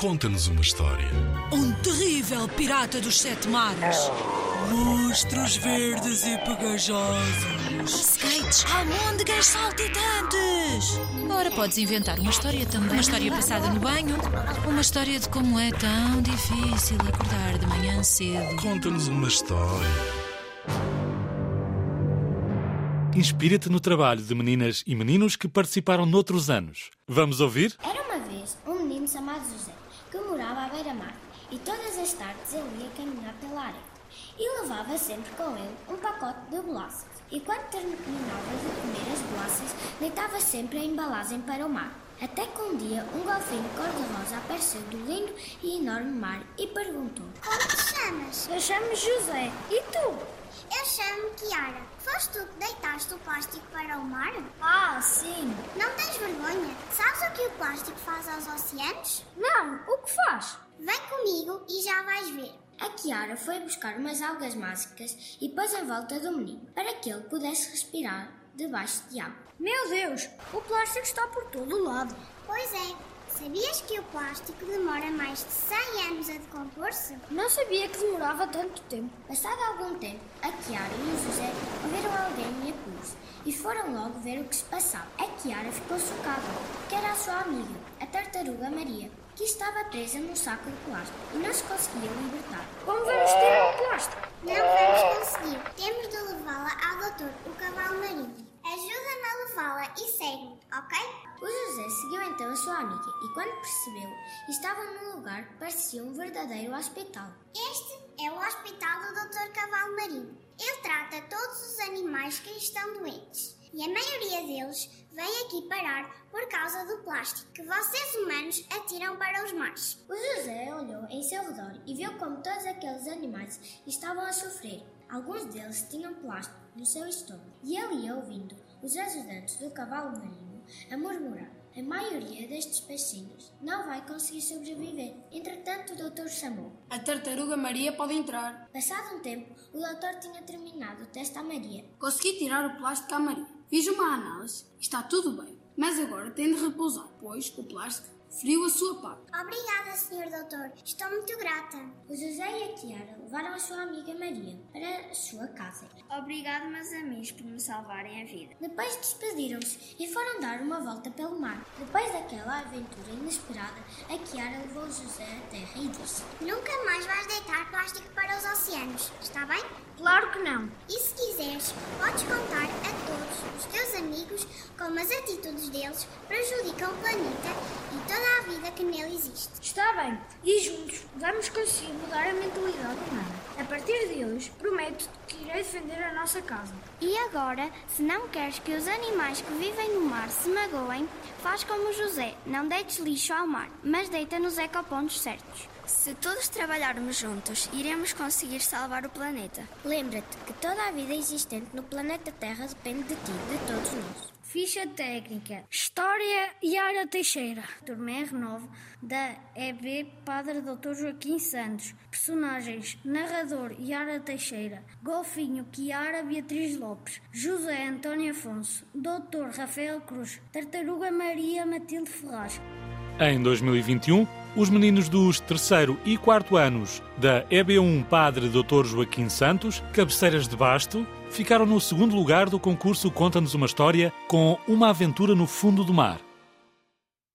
Conta-nos uma história. Um terrível pirata dos sete mares. Monstros verdes e pegajosos. Skates. Almôndegas saltitantes. Ora, podes inventar uma história também. Uma história passada no banho. Uma história de como é tão difícil acordar de manhã cedo. Conta-nos uma história. Inspira-te no trabalho de meninas e meninos que participaram noutros anos. Vamos ouvir? Era uma vez um menino chamado José que morava à beira-mar e todas as tardes ele ia caminhar pela areia e levava sempre com ele um pacote de bolachas. E quando terminava de comer as bolachas, deitava sempre a embalagem para o mar. Até que um dia um golfinho cor-de-rosa apareceu do lindo e enorme mar e perguntou: Como te chamas? Eu chamo José. E tu? Eu chamo Kiara. Foste tu que deitaste o plástico para o mar? Ah, sim. Não tens vergonha? Sabes o que o plástico faz aos oceanos? Não, o que faz? Vem comigo e já vais ver. A Kiara foi buscar umas algas mágicas e pôs em volta do menino para que ele pudesse respirar debaixo de água. Meu Deus, o plástico está por todo lado. Pois é. Sabias que o plástico demora mais de 100 anos a decompor-se? Não sabia que demorava tanto tempo. Passado algum tempo, a Kiara e o José ouviram alguém em apuros e foram logo ver o que se passava. A Kiara ficou chocada, porque era a sua amiga, a tartaruga Maria, que estava presa num saco de plástico e não se conseguia libertar. Como vamos tirar o plástico? Não vamos conseguir. Temos de levá-la ao doutor, o cavalo marinho. Ajuda-me a levá-la e segue-me, ok? O José seguiu e, quando percebeu, estavam num lugar que parecia um verdadeiro hospital. Este é o hospital do Dr. Cavalo Marinho. Ele trata todos os animais que estão doentes. E a maioria deles vem aqui parar por causa do plástico que vocês humanos atiram para os mares. O José olhou em seu redor e viu como todos aqueles animais estavam a sofrer. Alguns deles tinham plástico no seu estômago e ele ia ouvindo os ajudantes do cavalo marinho a murmurar. A maioria destes peixinhos não vai conseguir sobreviver. Entretanto, o doutor chamou. A tartaruga Maria pode entrar. Passado um tempo, o doutor tinha terminado o teste à Maria. Consegui tirar o plástico à Maria. Fiz uma análise. Está tudo bem. Mas agora tem de repousar, pois o plástico feriu a sua pata. Obrigada, Sr. Doutor. Estou muito grata. O José e a Tiara levaram a sua amiga Maria para a sua casa. Obrigado, meus amigos, por me salvarem a vida. Depois despediram-se e foram dar uma volta pelo mar. Depois daquela aventura inesperada, a Kiara levou o José à terra e disse: Nunca mais vais deitar plástico para os oceanos, está bem? Claro que não. E se quiseres, podes contar a todos os teus amigos como as atitudes deles prejudicam o planeta e toda a vida que nele existe. Está bem. E juntos vamos conseguir mudar a mentalidade humana. A partir de hoje, prometo que irei defender nossa casa. E agora, se não queres que os animais que vivem no mar se magoem, faz como José, não deites lixo ao mar, mas deita nos ecopontos certos. Se todos trabalharmos juntos, iremos conseguir salvar o planeta. Lembra-te que toda a vida existente no planeta Terra depende de ti, de todos nós. Ficha técnica. História Yara Teixeira. Turma R9 da EB Padre Dr. Joaquim Santos. Personagens: Narrador Yara Teixeira. Golfinho Kiara Beatriz Lopes. José Antônio Afonso. Dr. Rafael Cruz. Tartaruga Maria Matilde Ferraz. Em 2021, os meninos dos terceiro e quarto anos da EB1 Padre Dr. Joaquim Santos, cabeceiras de basto, ficaram no segundo lugar do concurso Conta-nos uma História com Uma Aventura no Fundo do Mar.